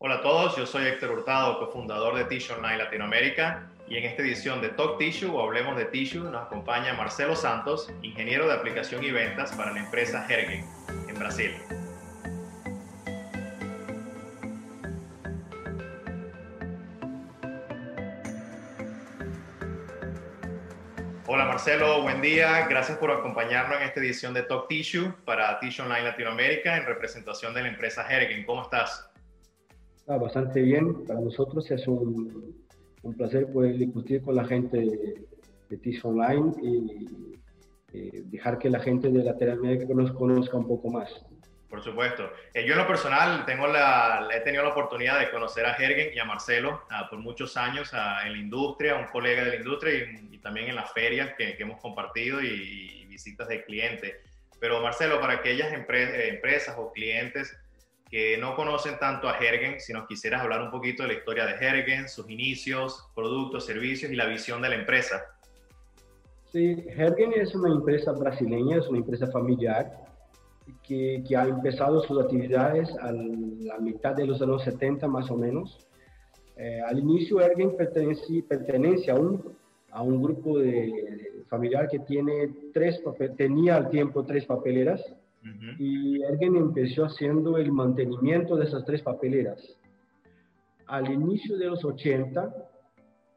Hola a todos, yo soy Héctor Hurtado, cofundador de Tissue Online Latinoamérica y en esta edición de Talk Tissue o Hablemos de Tissue nos acompaña Marcelo Santos, ingeniero de aplicación y ventas para la empresa Hergen en Brasil. Hola Marcelo, buen día. Gracias por acompañarnos en esta edición de Talk Tissue para Tissue Online Latinoamérica en representación de la empresa Hergen. ¿Cómo estás? Bastante bien. Para nosotros es un, un placer poder discutir con la gente de, Tissue Online y eh, dejar que la gente de Latinoamérica nos conozca un poco más. Por supuesto. Eh, yo en lo personal tengo la, he tenido la oportunidad de conocer a Hergen y a Marcelo ah, por muchos años ah, en la industria, un colega de la industria y, también en las ferias que, hemos compartido y, visitas de clientes. Pero Marcelo, para aquellas empre empresas o clientes que no conocen tanto a Hergen, si nos quisieras hablar un poquito de la historia de Hergen, sus inicios, productos, servicios y la visión de la empresa. Sí, Hergen es una empresa brasileña, es una empresa familiar que, ha empezado sus actividades a la mitad de los años 70 más o menos. Eh, al inicio Ergen pertenece, pertenece a, un, a un grupo de, familiar que tiene tres tenía al tiempo tres papeleras uh -huh. y Ergen empezó haciendo el mantenimiento de esas tres papeleras. Al inicio de los 80,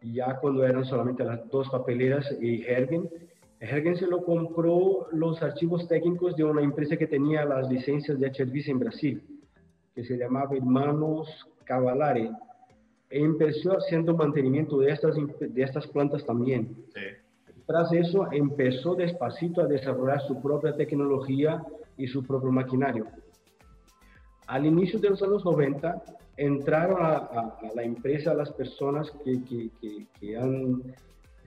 ya cuando eran solamente las dos papeleras y Ergen, Hergen se lo compró los archivos técnicos de una empresa que tenía las licencias de servicio en Brasil, que se llamaba Hermanos Cavalare. E empezó haciendo mantenimiento de estas, de estas plantas también. Sí. Tras eso, empezó despacito a desarrollar su propia tecnología y su propio maquinario. Al inicio de los años 90, entraron a, la empresa las personas que, que, que, han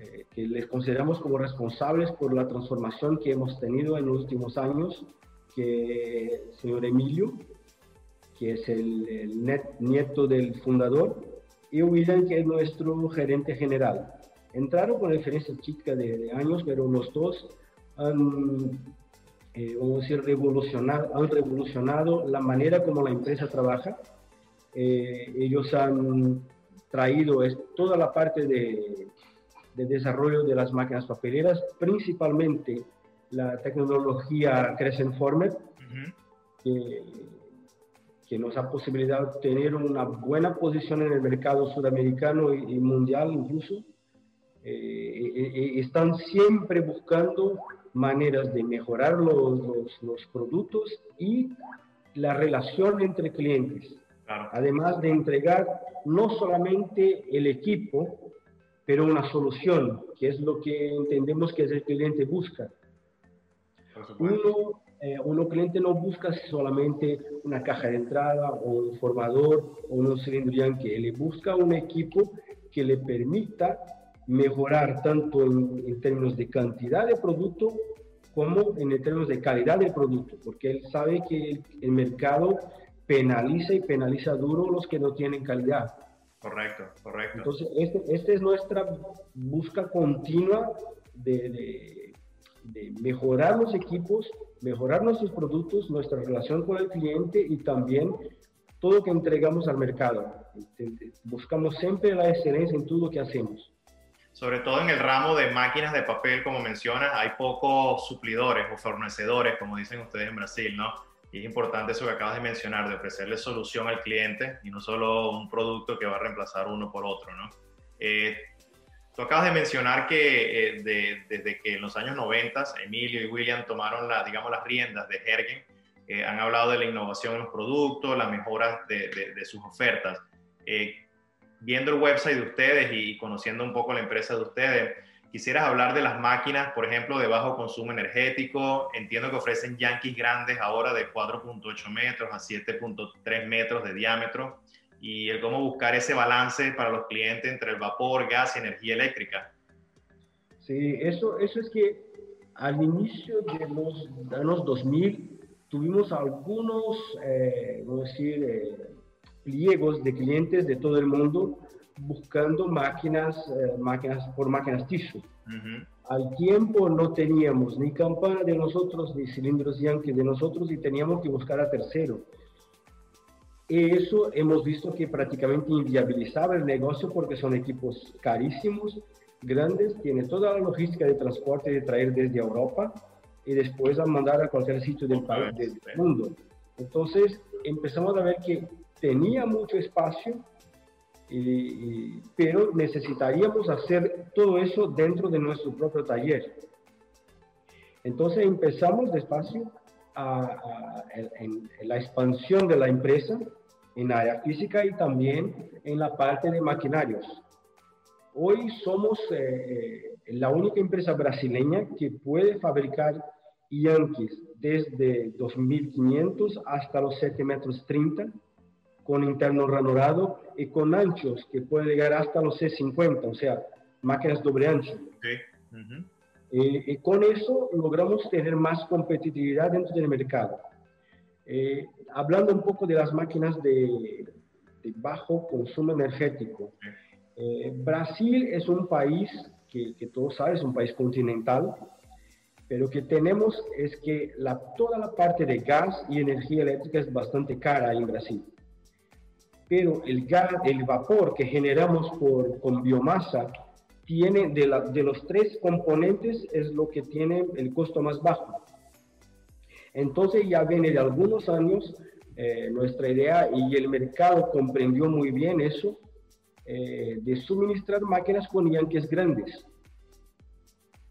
eh, les consideramos como responsables por la transformación que hemos tenido en los últimos años, que el señor Emilio, que es el, nieto del fundador, y William, que es nuestro gerente general. Entraron con diferencia chica de, de años, pero los dos han, eh, vamos a decir, revolucionado, han revolucionado la manera como la empresa trabaja. Eh, ellos han traído es, toda la parte de de desarrollo de las máquinas papeleras, principalmente la tecnología Crescent Format, uh -huh. que, que, nos da posibilidad de tener una buena posición en el mercado sudamericano y, y mundial incluso. Eh, eh, están siempre buscando maneras de mejorar los, los, los productos y la relación entre clientes. Claro. Además de entregar no solamente el equipo, pero una solución, que es lo que entendemos que el cliente busca. Uno, eh, uno cliente no busca solamente una caja de entrada o un formador o un cilindro yankee, le busca un equipo que le permita mejorar tanto en, en, términos de cantidad de producto como en términos de calidad del producto, porque él sabe que el, el mercado penaliza y penaliza duro los que no tienen calidad. Correcto, correcto. Entonces, esta este es nuestra busca continua de, de, de, mejorar los equipos, mejorar nuestros productos, nuestra relación con el cliente y también todo lo que entregamos al mercado. Buscamos siempre la excelencia en todo lo que hacemos. Sobre todo en el ramo de máquinas de papel, como mencionas, hay pocos suplidores o fornecedores, como dicen ustedes en Brasil, ¿no? Y es importante eso que acabas de mencionar, de ofrecerle solución al cliente y no solo un producto que va a reemplazar uno por otro, ¿no? Eh, tú acabas de mencionar que eh, de, desde que en los años 90 Emilio y William tomaron la, digamos, las riendas de Hergen, eh, han hablado de la innovación en los productos, la mejora de, de, de sus ofertas. Eh, viendo el website de ustedes y conociendo un poco la empresa de ustedes, Quisieras hablar de las máquinas, por ejemplo, de bajo consumo energético. Entiendo que ofrecen Yankees grandes ahora de 4.8 metros a 7.3 metros de diámetro y el cómo buscar ese balance para los clientes entre el vapor, gas y energía eléctrica. Sí, eso, eso es que al inicio de los años 2000 tuvimos algunos, eh, vamos a decir, eh, pliegos de clientes de todo el mundo buscando máquinas, eh, máquinas por máquinas tissue. Uh -huh. Al tiempo no teníamos ni campana de nosotros, ni cilindros Yankee de nosotros y teníamos que buscar a tercero. Eso hemos visto que prácticamente inviabilizaba el negocio porque son equipos carísimos, grandes, tiene toda la logística de transporte de traer desde Europa y después a mandar a cualquier sitio del, país, del mundo. Entonces empezamos a ver que tenía mucho espacio, pero necesitaríamos hacer todo eso dentro de nuestro propio taller. Entonces empezamos despacio a, en, la expansión de la empresa en área física y también en la parte de maquinarios. Hoy somos eh, eh, la única empresa brasileña que puede fabricar Yankees desde 2500 hasta los 7 metros 30 con interno ranurado y con anchos que puede llegar hasta los C50, o sea, máquinas doble ancho. Eh, y con eso logramos tener más competitividad dentro del mercado. Eh, hablando un poco de las máquinas de, bajo consumo energético. Eh, Brasil es un país que, que todos saben, es un país continental, pero que tenemos es que la, toda la parte de gas y energía eléctrica es bastante cara en Brasil. Pero el gas, el vapor que generamos por, con biomasa, tiene de, la, de los tres componentes es lo que tiene el costo más bajo. Entonces ya viene de algunos años eh, nuestra idea y el mercado comprendió muy bien eso, eh, de suministrar máquinas con yanques grandes.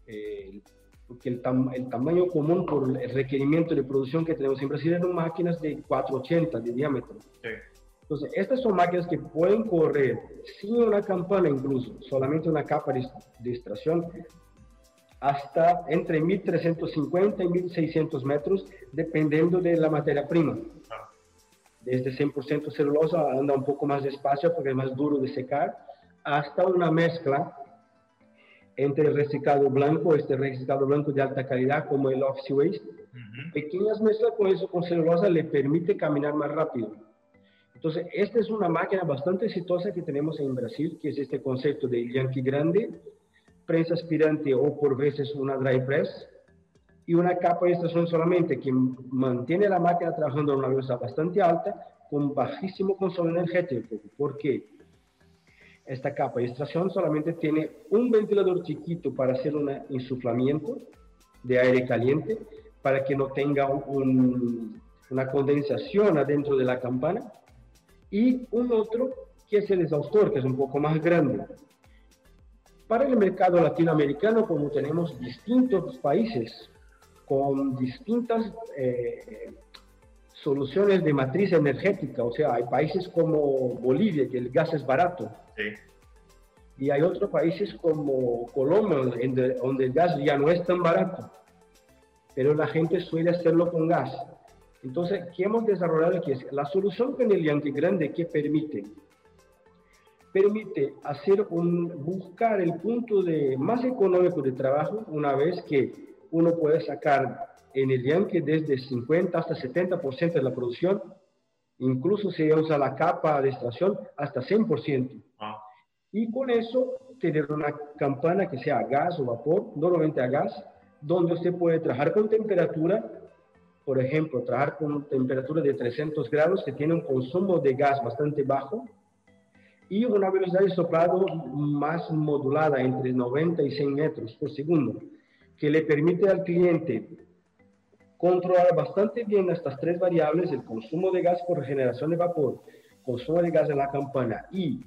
Eh, porque el, el, tamaño común por el requerimiento de producción que tenemos en Brasil son máquinas de 480 de diámetro. Entonces, estas son máquinas que pueden correr sin una campana incluso, solamente una capa de, de extracción, hasta entre 1350 y 1600 metros, dependiendo de la materia prima. Desde 100% celulosa anda un poco más despacio porque es más duro de secar, hasta una mezcla entre el reciclado blanco, este reciclado blanco de alta calidad como el Office Waste. Pequeñas mezclas con eso, con celulosa, le permite caminar más rápido. Entonces, esta es una máquina bastante exitosa que tenemos en Brasil, que es este concepto de Yankee grande, prensa aspirante o por veces una dry press, y una capa de extracción solamente que mantiene la máquina trabajando a una velocidad bastante alta con bajísimo consumo energético. ¿Por qué? Esta capa de extracción solamente tiene un ventilador chiquito para hacer un insuflamiento de aire caliente para que no tenga una condensación adentro de la campana y un otro que es el exhaustor, que es un poco más grande. Para el mercado latinoamericano, como tenemos distintos países con distintas eh, soluciones de matriz energética, o sea, hay países como Bolivia, que el gas es barato, y hay otros países como Colombia, donde el gas ya no es tan barato, pero la gente suele hacerlo con gas. Entonces, ¿qué hemos desarrollado aquí? Es la solución con el Yankee Grande que permite permite hacer un, buscar el punto de, más económico de trabajo una vez que uno puede sacar en el Yankee desde 50 hasta 70% de la producción, incluso si usa la capa de extracción hasta 100%. Ah. Y con eso tener una campana que sea a gas o vapor, normalmente a gas, donde usted puede trabajar con temperatura, por ejemplo, trabajar con temperatura de 300 grados que tiene un consumo de gas bastante bajo, y una velocidad de soplado más modulada entre 90 y 100 metros por segundo, que le permite al cliente controlar bastante bien estas tres variables, el consumo de gas por generación de vapor, consumo de gas en la campana y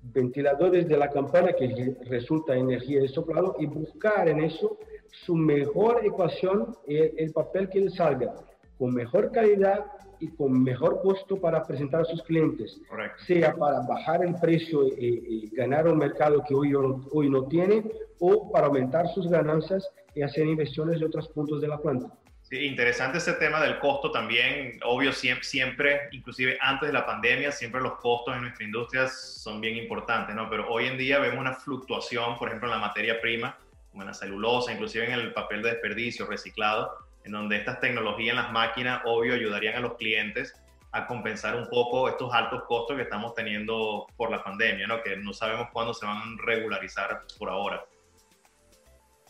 ventiladores de la campana que resulta energía de soplado y buscar en eso su mejor ecuación, el, el papel que le salga con mejor calidad y con mejor costo para presentar a sus clientes, sea para bajar el precio y, ganar un mercado que hoy, hoy no tiene o para aumentar sus ganancias y hacer inversiones de otros puntos de la planta. Sí, interesante ese tema del costo también. Obvio, siempre, siempre, inclusive antes de la pandemia, siempre los costos en nuestra industria son bien importantes, ¿no? Pero hoy en día vemos una fluctuación, por ejemplo, en la materia prima, como en la celulosa, inclusive en el papel de desperdicio reciclado, en donde estas tecnologías en las máquinas, obvio, ayudarían a los clientes a compensar un poco estos altos costos que estamos teniendo por la pandemia, ¿no? que no sabemos cuándo se van a regularizar por ahora.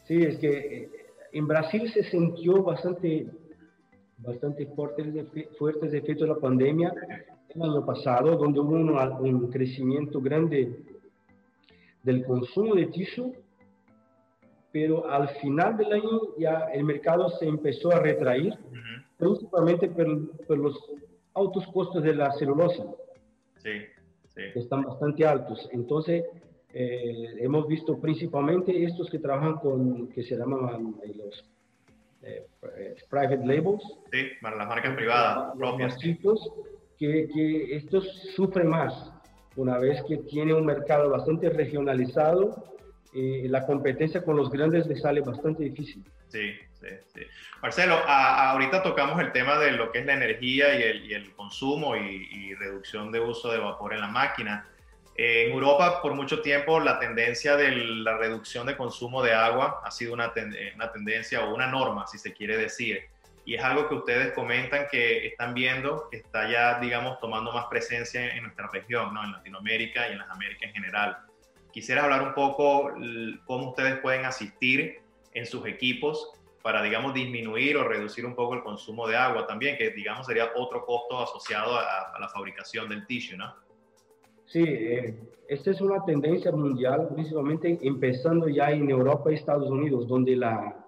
Sí, es que eh, en Brasil se sintió bastante, bastante fuertes, fuertes efectos de la pandemia el año pasado, donde hubo un, crecimiento grande del consumo de tisu, pero al final del año ya el mercado se empezó a retraer, principalmente por, los altos costos de la celulosa, sí, sí. que están bastante altos. Entonces, eh, hemos visto principalmente estos que trabajan con, que se llaman eh, los eh, private labels. Sí, para las marcas privadas, propias. Que, que estos sufren más una vez que tiene un mercado bastante regionalizado la competencia con los grandes les sale bastante difícil. Sí, sí, sí. Marcelo, ahorita tocamos el tema de lo que es la energía y el, y el consumo y, y, reducción de uso de vapor en la máquina. Eh, en Europa, por mucho tiempo, la tendencia de la reducción de consumo de agua ha sido una, una, tendencia o una norma, si se quiere decir. Y es algo que ustedes comentan que están viendo, que está ya, digamos, tomando más presencia en nuestra región, ¿no? en Latinoamérica y en las Américas en general. Quisiera hablar un poco cómo ustedes pueden asistir en sus equipos para, digamos, disminuir o reducir un poco el consumo de agua también, que, digamos, sería otro costo asociado a, a la fabricación del tissue, ¿no? Sí, eh, esta es una tendencia mundial, principalmente empezando ya en Europa y Estados Unidos, donde la,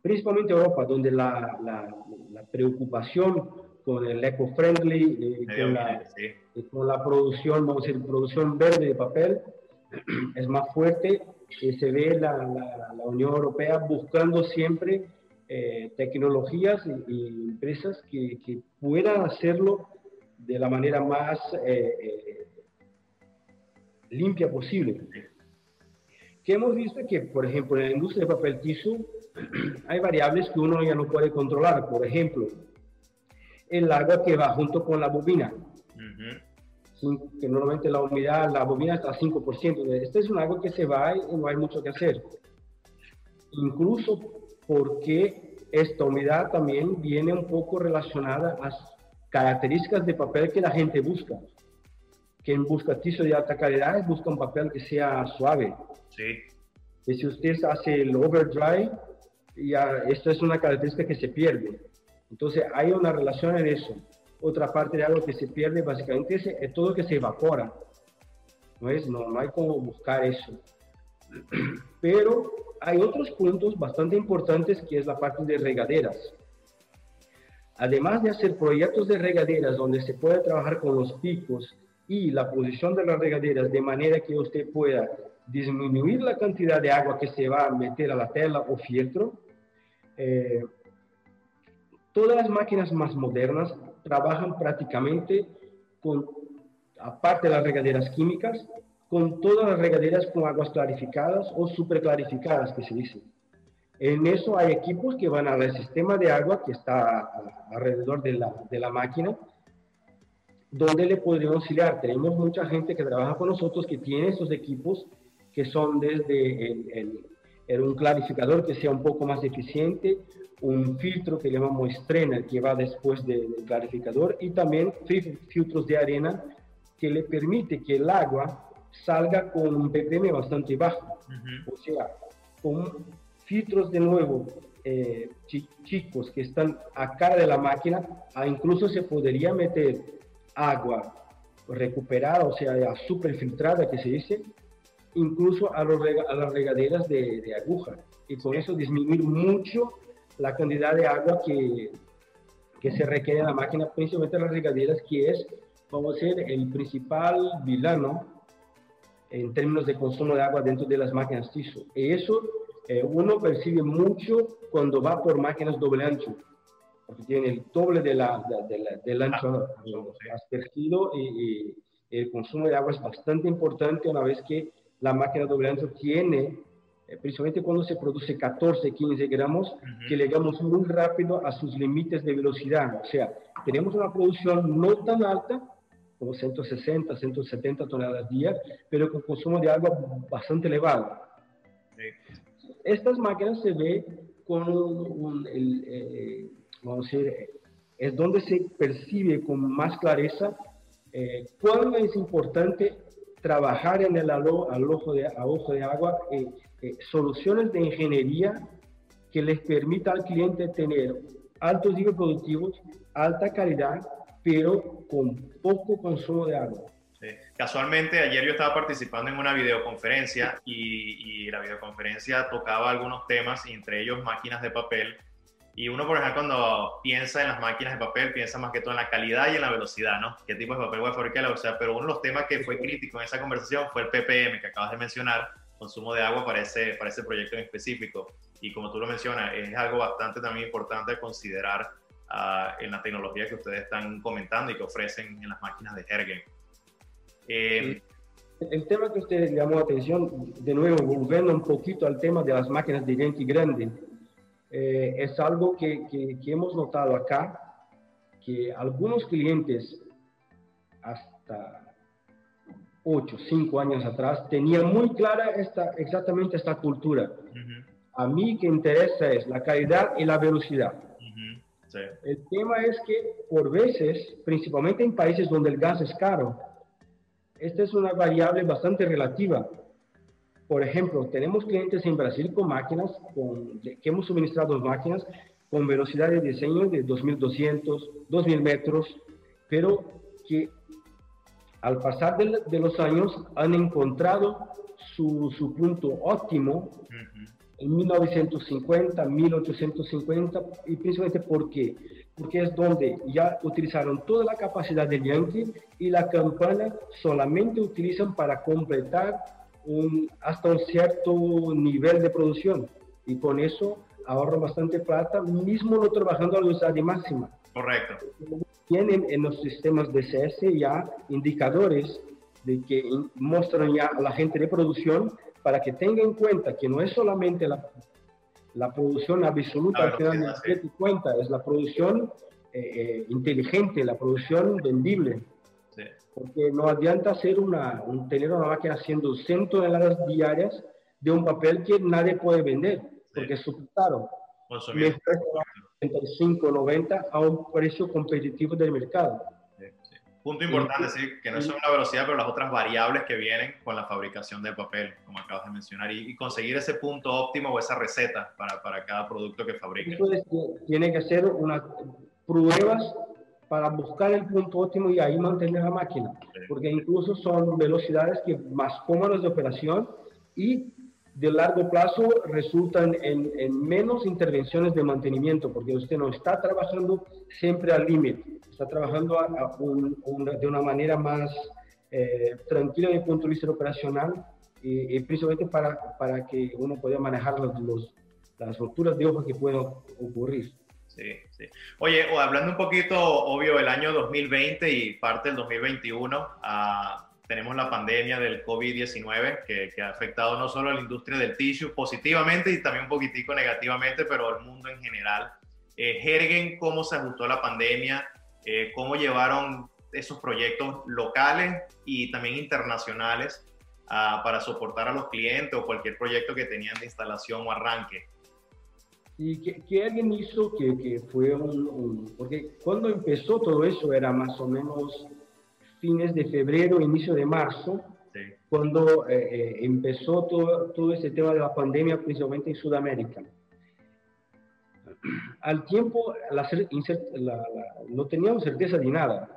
principalmente Europa, donde la, la, preocupación con el eco-friendly, eh, con, la, eh, con la producción, vamos a decir, producción verde de papel, es más fuerte. y se ve la, la, Unión Europea buscando siempre tecnologías y, empresas que, que puedan hacerlo de la manera más eh, eh, limpia posible. Que hemos visto que, por ejemplo, en la industria de papel tissue hay variables que uno ya no puede controlar. Por ejemplo, el agua que va junto con la bobina. Que normalmente la humedad, la bobina está a 5%. Este es un agua que se va y no hay mucho que hacer. Incluso porque esta humedad también viene un poco relacionada a características de papel que la gente busca. Quien busca tizo de alta calidad busca un papel que sea suave. Sí. Y si usted hace el overdry, ya esto es una característica que se pierde. Entonces hay una relación en eso. Otra parte de algo que se pierde básicamente es, es todo que se evapora. ¿No, es? No, no hay como buscar eso. Pero hay otros puntos bastante importantes que es la parte de regaderas además de hacer proyectos de regaderas donde se puede trabajar con los picos y la posición de las regaderas de manera que usted pueda disminuir la cantidad de agua que se va a meter a la tela o fieltro, eh, todas las máquinas más modernas trabajan prácticamente con, aparte de las regaderas químicas, con todas las regaderas con aguas clarificadas o superclarificadas, que se dice. En eso hay equipos que van al sistema de agua que está alrededor de la, de la máquina, donde le podríamos auxiliar. Tenemos mucha gente que trabaja con nosotros que tiene esos equipos que son desde el, un clarificador que sea un poco más eficiente, un filtro que llamamos estrena que va después del clarificador y también filtros de arena que le permite que el agua salga con un ppm bastante bajo. O sea, con filtros de nuevo eh, chicos que están a cara de la máquina, a incluso se podría meter agua recuperada, o sea, super filtrada que se dice, incluso a, los a las regaderas de, de, aguja. Y con eso disminuir mucho la cantidad de agua que, que se requiere en la máquina, principalmente las regaderas, que es, vamos a decir, el principal vilano en términos de consumo de agua dentro de las máquinas TISO. Y eso eh, uno percibe mucho cuando va por máquinas doble ancho, porque tiene el doble de la, del ancho ah, aspergido y, el consumo de agua es bastante importante una vez que la máquina doble ancho tiene, eh, principalmente cuando se produce 14, 15 gramos, que llegamos muy rápido a sus límites de velocidad. O sea, tenemos una producción no tan alta, como 160, 170 toneladas día, pero con consumo de agua bastante elevado. Sí estas máquinas se ve con un, el, eh, vamos a decir, es donde se percibe con más clareza eh, cuándo es importante trabajar en el al ojo de, a ojo de agua eh, soluciones de ingeniería que les permita al cliente tener altos niveles productivos, alta calidad pero con poco consumo de agua. Casualmente, ayer yo estaba participando en una videoconferencia y, y, la videoconferencia tocaba algunos temas, entre ellos máquinas de papel. Y uno, por ejemplo, cuando piensa en las máquinas de papel, piensa más que todo en la calidad y en la velocidad, ¿no? ¿Qué tipo de papel voy a fabricar? O sea, pero uno de los temas que fue crítico en esa conversación fue el PPM que acabas de mencionar, consumo de agua para ese, para ese proyecto en específico. Y como tú lo mencionas, es algo bastante también importante considerar uh, en la tecnología que ustedes están comentando y que ofrecen en las máquinas de Hergen. Eh, el tema que usted llamó la atención, de nuevo, volviendo un poquito al tema de las máquinas de Yankee Grande, eh, es algo que, que, que, hemos notado acá, que algunos clientes hasta 8, 5 años atrás tenían muy clara esta, exactamente esta cultura. A mí que interesa es la calidad y la velocidad. sí. El tema es que por veces, principalmente en países donde el gas es caro, esta es una variable bastante relativa. Por ejemplo, tenemos clientes en Brasil con máquinas, con, que hemos suministrado máquinas con velocidad de diseño de 2200, 2000 metros, pero que al pasar de, los años han encontrado su, su punto óptimo en 1950, 1850, y principalmente porque porque es donde ya utilizaron toda la capacidad del Yankee y la campana solamente utilizan para completar un, hasta un cierto nivel de producción y con eso ahorran bastante plata, mismo no trabajando a velocidad máxima. Correcto. Tienen en los sistemas de CS ya indicadores de que muestran ya a la gente de producción para que tenga en cuenta que no es solamente la la producción absoluta, al final de cuenta, es la producción eh, eh, inteligente, la producción vendible. Porque no adianta hacer una, un, tener una máquina haciendo 100 toneladas diarias de un papel que nadie puede vender, porque es súper caro. 35, 90 a un precio competitivo del mercado. Punto importante, sí, que no es solo la velocidad, pero las otras variables que vienen con la fabricación de papel, como acabas de mencionar, y, conseguir ese punto óptimo o esa receta para, para cada producto que. Entonces, tiene que hacer unas pruebas para buscar el punto óptimo y ahí mantener la máquina, porque incluso son velocidades que más cómodas de operación y de largo plazo resultan en, en menos intervenciones de mantenimiento, porque usted no está trabajando siempre al límite está trabajando de una manera más eh, tranquila desde el punto de vista operacional y, principalmente para, para, que uno pueda manejar los, las rupturas de hoja que puedan ocurrir. Sí. Oye, hablando un poquito, obvio, el año 2020 y parte del 2021, ah, tenemos la pandemia del COVID-19 que, que, ha afectado no solo a la industria del tissue positivamente y también un poquitico negativamente, pero al mundo en general. Eh, ¿cómo se ajustó la pandemia? Eh, cómo llevaron esos proyectos locales y también internacionales ah, para soportar a los clientes o cualquier proyecto que tenían de instalación o arranque. ¿Y qué, alguien hizo que, que fue un, Porque cuando empezó todo eso era más o menos fines de febrero, inicio de marzo, cuando eh, eh, empezó todo, todo ese tema de la pandemia, principalmente en Sudamérica al tiempo no teníamos certeza de nada.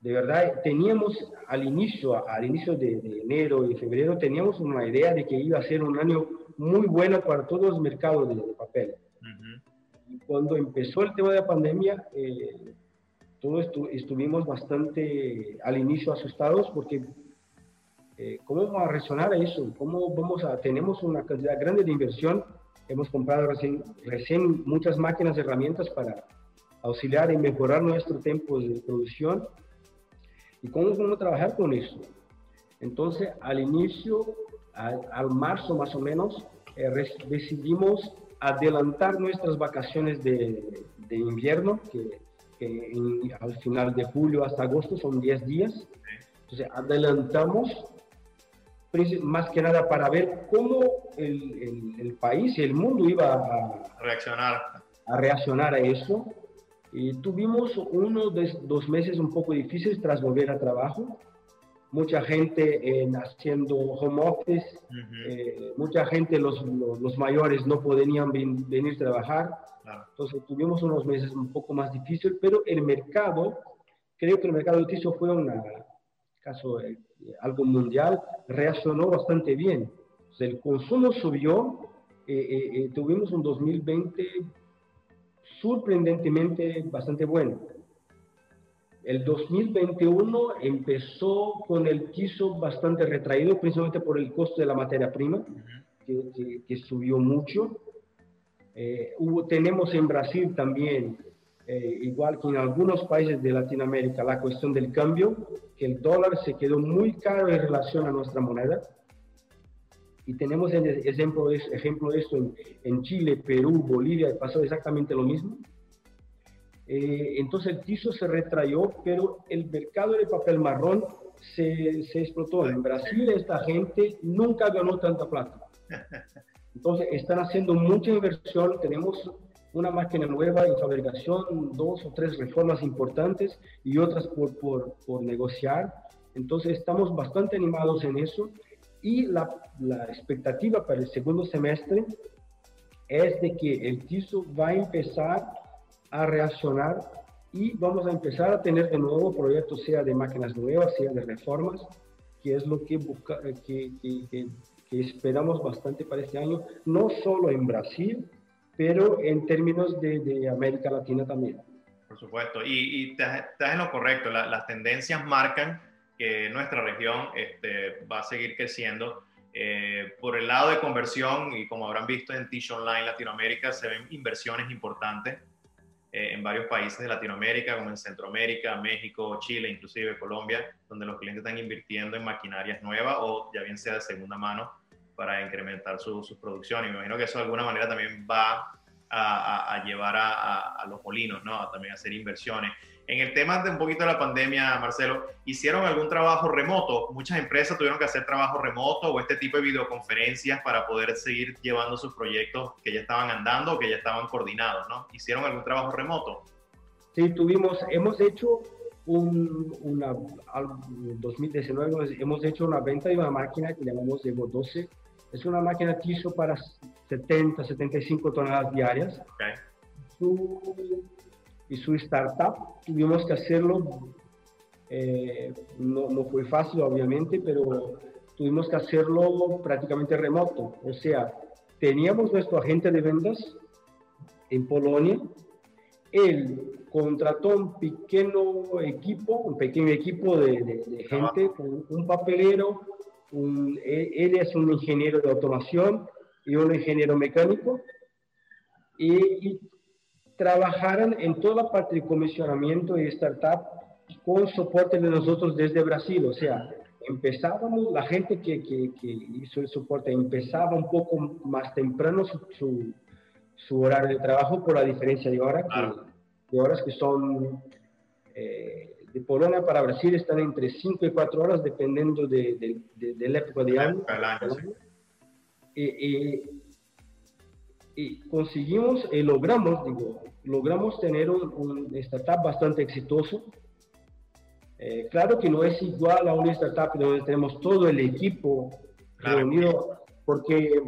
De verdad, teníamos al inicio, al inicio de, enero y febrero, teníamos una idea de que iba a ser un año muy bueno para todos los mercados de, papel. Y cuando empezó el tema de la pandemia, eh, todos estuvimos bastante al inicio asustados porque eh, ¿cómo vamos a reaccionar a eso? ¿Cómo vamos a, tenemos una cantidad grande de inversión Hemos comprado recién, recién muchas máquinas, herramientas para auxiliar y mejorar nuestro tiempo de producción. ¿Y cómo vamos a trabajar con eso? Entonces, al inicio, al, marzo más o menos, eh, decidimos adelantar nuestras vacaciones de, de invierno, que, al final de julio hasta agosto son 10 días. Entonces, adelantamos más que nada para ver cómo el, el, país y el mundo iba a reaccionar. a reaccionar a eso. Y tuvimos uno de dos meses un poco difíciles tras volver a trabajo. Mucha gente en haciendo home office, eh, mucha gente, los, los, mayores no podían venir a trabajar, entonces tuvimos unos meses un poco más difíciles, pero el mercado, creo que el mercado de tizo fue un caso, eh, algo mundial, reaccionó bastante bien. el consumo subió, eh, tuvimos un 2020 sorprendentemente bastante bueno. El 2021 empezó con el piso bastante retraído, principalmente por el costo de la materia prima, que, subió mucho. Eh, hubo, tenemos en Brasil también, eh, igual que en algunos países de Latinoamérica, la cuestión del cambio, que el dólar se quedó muy caro en relación a nuestra moneda. Y tenemos el ejemplo, ejemplo de esto en, en Chile, Perú, Bolivia, pasó exactamente lo mismo. Eh, entonces el piso se retrayó, pero el mercado de papel marrón se, se, explotó. En Brasil esta gente nunca ganó tanta plata. Entonces están haciendo mucha inversión. Tenemos una máquina nueva en fabricación, dos o tres reformas importantes y otras por, por, por negociar. Entonces estamos bastante animados en eso y la, la expectativa para el segundo semestre es de que el TISO va a empezar a reaccionar y vamos a empezar a tener de nuevo proyectos, sea de máquinas nuevas, sea de reformas, que es lo que, busca, eh, que, que, que, esperamos bastante para este año, no solo en Brasil, pero en términos de, de América Latina también. Por supuesto, y, y estás en lo correcto, las tendencias marcan que nuestra región este, va a seguir creciendo. Eh, por el lado de conversión, y como habrán visto en Tish Online Latinoamérica, se ven inversiones importantes eh, en varios países de Latinoamérica, como en Centroamérica, México, Chile, inclusive Colombia, donde los clientes están invirtiendo en maquinarias nuevas o ya bien sea de segunda mano para incrementar su, su producción. Y me imagino que eso de alguna manera también va a, llevar a, a, los molinos, ¿no? A también hacer inversiones. En el tema de un poquito de la pandemia, Marcelo, ¿hicieron algún trabajo remoto? Muchas empresas tuvieron que hacer trabajo remoto o este tipo de videoconferencias para poder seguir llevando sus proyectos que ya estaban andando o que ya estaban coordinados, ¿no? ¿Hicieron algún trabajo remoto? Sí, tuvimos, hemos hecho un, una, en 2019 hemos hecho una venta de una máquina que llamamos Evo 12. Es una máquina TISO para 70, 75 toneladas diarias. Okay. Su y su startup. Tuvimos que hacerlo, eh, no, no, fue fácil obviamente, pero tuvimos que hacerlo prácticamente remoto. O sea, teníamos nuestro agente de ventas en Polonia, él contrató un pequeño equipo, un pequeño equipo de, de, gente, un papelero, un, él es un ingeniero de automación y un ingeniero mecánico, y, y trabajaran en toda la parte de comisionamiento y startup con soporte de nosotros desde Brasil. O sea, empezábamos, la gente que, que, que hizo el soporte empezaba un poco más temprano su, su, horario de trabajo por la diferencia de, hora de horas que son eh, de Polonia para Brasil están entre 5 y 4 horas dependiendo de, de, la época de año. y, y conseguimos, y logramos, digo, logramos tener un, startup bastante exitoso. Eh, claro que no es igual a una startup donde tenemos todo el equipo reunido, porque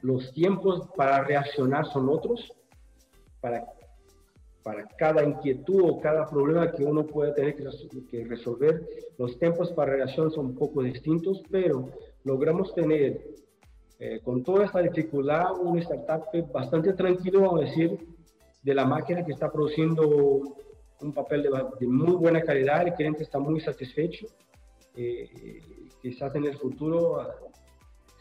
los tiempos para reaccionar son otros, para, para cada inquietud o cada problema que uno puede tener que, que resolver, los tiempos para reacción son un poco distintos, pero logramos tener eh, con toda esta dificultad, una startup bastante tranquilo, vamos a decir, de la máquina que está produciendo un papel de, muy buena calidad, el cliente está muy satisfecho. Eh, quizás en el futuro ah,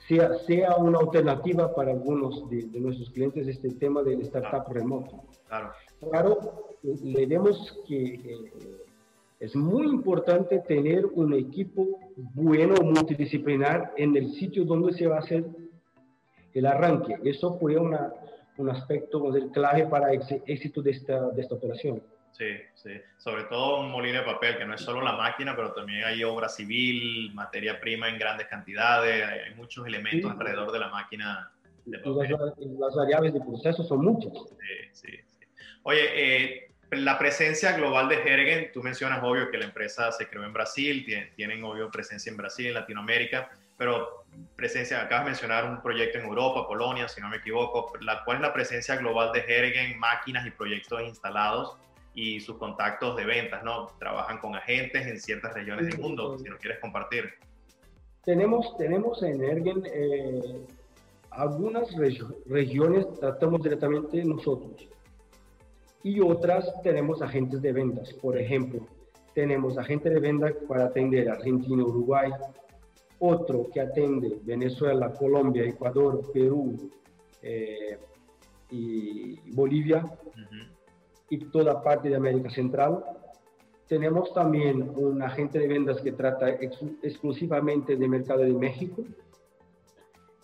sea, sea una alternativa para algunos de, nuestros clientes este tema del startup remoto. Claro. Claro, le vemos que eh, es muy importante tener un equipo bueno, multidisciplinar en el sitio donde se va a hacer el arranque. Eso fue una, un aspecto del clave para el éxito de esta, de esta operación. Sí, sí. Sobre todo un molino de papel, que no es solo la máquina, pero también hay obra civil, materia prima en grandes cantidades, hay muchos elementos alrededor de la máquina de papel. Las, las, variables de proceso son muchas. Sí, sí, sí. Oye, eh, la presencia global de Hergen, tú mencionas obvio que la empresa se creó en Brasil, tienen, obvio presencia en Brasil, en Latinoamérica, pero presencia, acabas de mencionar un proyecto en Europa, Polonia, si no me equivoco. La, ¿Cuál es la presencia global de Hergen, máquinas y proyectos instalados y sus contactos de ventas? ¿no? Trabajan con agentes en ciertas regiones del mundo, si lo quieres compartir. Tenemos, tenemos en Hergen eh, algunas regiones, tratamos directamente nosotros y otras tenemos agentes de ventas. Por ejemplo, tenemos agente de ventas para atender Argentina, Uruguay, otro que atende Venezuela, Colombia, Ecuador, Perú eh, y Bolivia y toda parte de América Central. Tenemos también un agente de ventas que trata exclusivamente del mercado de México.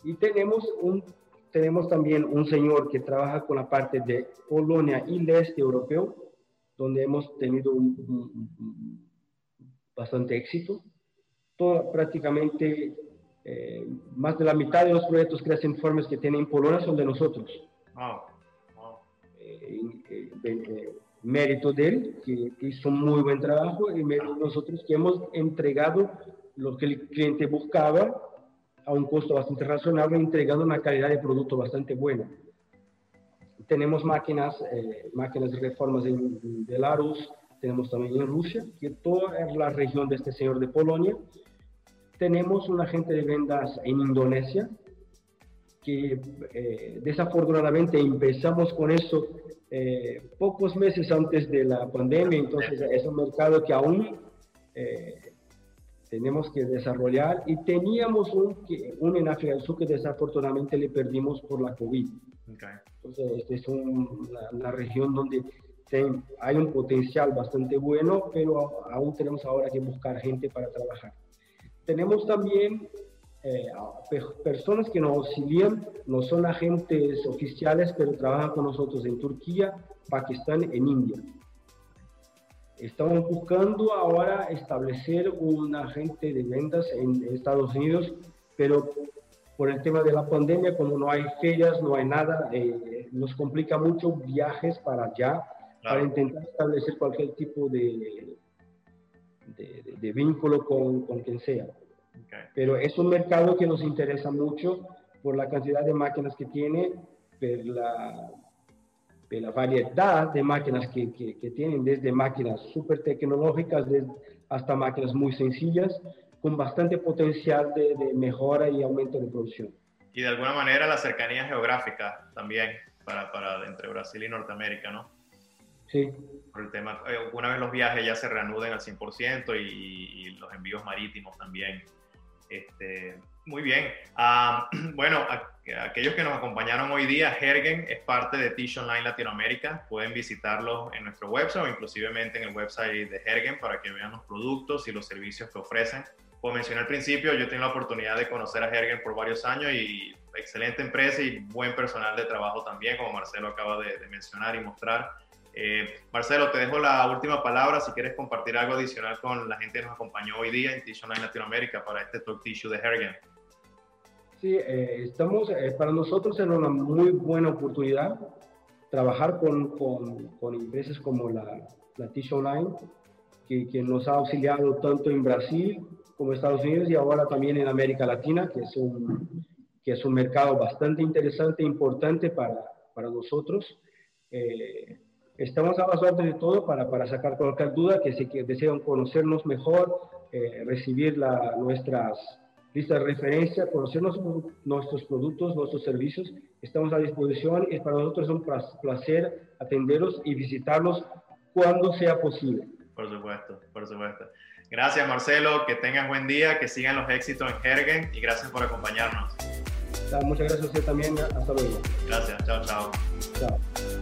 Y tenemos un tenemos también un señor que trabaja con la parte de Polonia y el este europeo, donde hemos tenido bastante éxito. Todo, prácticamente eh, más de la mitad de los proyectos que hacen informes que tienen en Polonia son de nosotros. Eh, eh, mérito de él, que, hizo un muy buen trabajo, y mérito de nosotros que hemos entregado lo que el cliente buscaba a un costo bastante razonable, entregando una calidad de producto bastante buena. Tenemos máquinas, eh, máquinas de reformas en Belarus, tenemos también en Rusia, que toda la región de este señor de Polonia. Tenemos un agente de ventas en Indonesia, que eh, desafortunadamente empezamos con eso eh, pocos meses antes de la pandemia, entonces es un mercado que aún tenemos que desarrollar y teníamos un, un en África del Sur que desafortunadamente le perdimos por la COVID. Entonces, esta es una, región donde hay un potencial bastante bueno, pero aún tenemos ahora que buscar gente para trabajar. Tenemos también eh, personas que nos auxilian, no son agentes oficiales, pero trabajan con nosotros en Turquía, Pakistán, en India. Estamos buscando ahora establecer un agente de ventas en Estados Unidos, pero por el tema de la pandemia, como no hay ferias, no hay nada, eh, nos complica mucho viajes para allá, para intentar establecer cualquier tipo de, de, vínculo con, con, quien sea. Pero es un mercado que nos interesa mucho por la cantidad de máquinas que tiene, por la, de la variedad de máquinas que, que, tienen, desde máquinas súper tecnológicas hasta máquinas muy sencillas, con bastante potencial de, mejora y aumento de producción. Y de alguna manera la cercanía geográfica también para, para entre Brasil y Norteamérica, ¿no? Sí. Por el tema, eh, una vez los viajes ya se reanuden al 100% y, y los envíos marítimos también. Este, muy bien. Ah, bueno, aquellos que nos acompañaron hoy día, Hergen es parte de Tish Online Latinoamérica. Pueden visitarlos en nuestro website o inclusivemente en el website de Hergen para que vean los productos y los servicios que ofrecen. Como mencioné al principio, yo tengo la oportunidad de conocer a Hergen por varios años y excelente empresa y buen personal de trabajo también, como Marcelo acaba de, de mencionar y mostrar. Eh, Marcelo, te dejo la última palabra si quieres compartir algo adicional con la gente que nos acompañó hoy día en Tissue Online Latinoamérica para este Talk Tissue de Hergen. Sí, eh, estamos, eh, para nosotros es una muy buena oportunidad trabajar con, con, con empresas como la, la Tissue Online, que, que, nos ha auxiliado tanto en Brasil como en Estados Unidos y ahora también en América Latina, que es un, que es un mercado bastante interesante e importante para, para nosotros. Eh, Estamos a las órdenes de todo para, para sacar cualquier duda, que si que desean conocernos mejor, eh, recibir la, nuestras listas de referencia, conocer nuestros productos, nuestros servicios, estamos a disposición y para nosotros es un placer atenderlos y visitarlos cuando sea posible. Por supuesto, por supuesto. Gracias Marcelo, que tengas buen día, que sigan los éxitos en Hergen y gracias por acompañarnos. Muchas gracias a usted también, hasta luego. Gracias, chao, chao. Chao.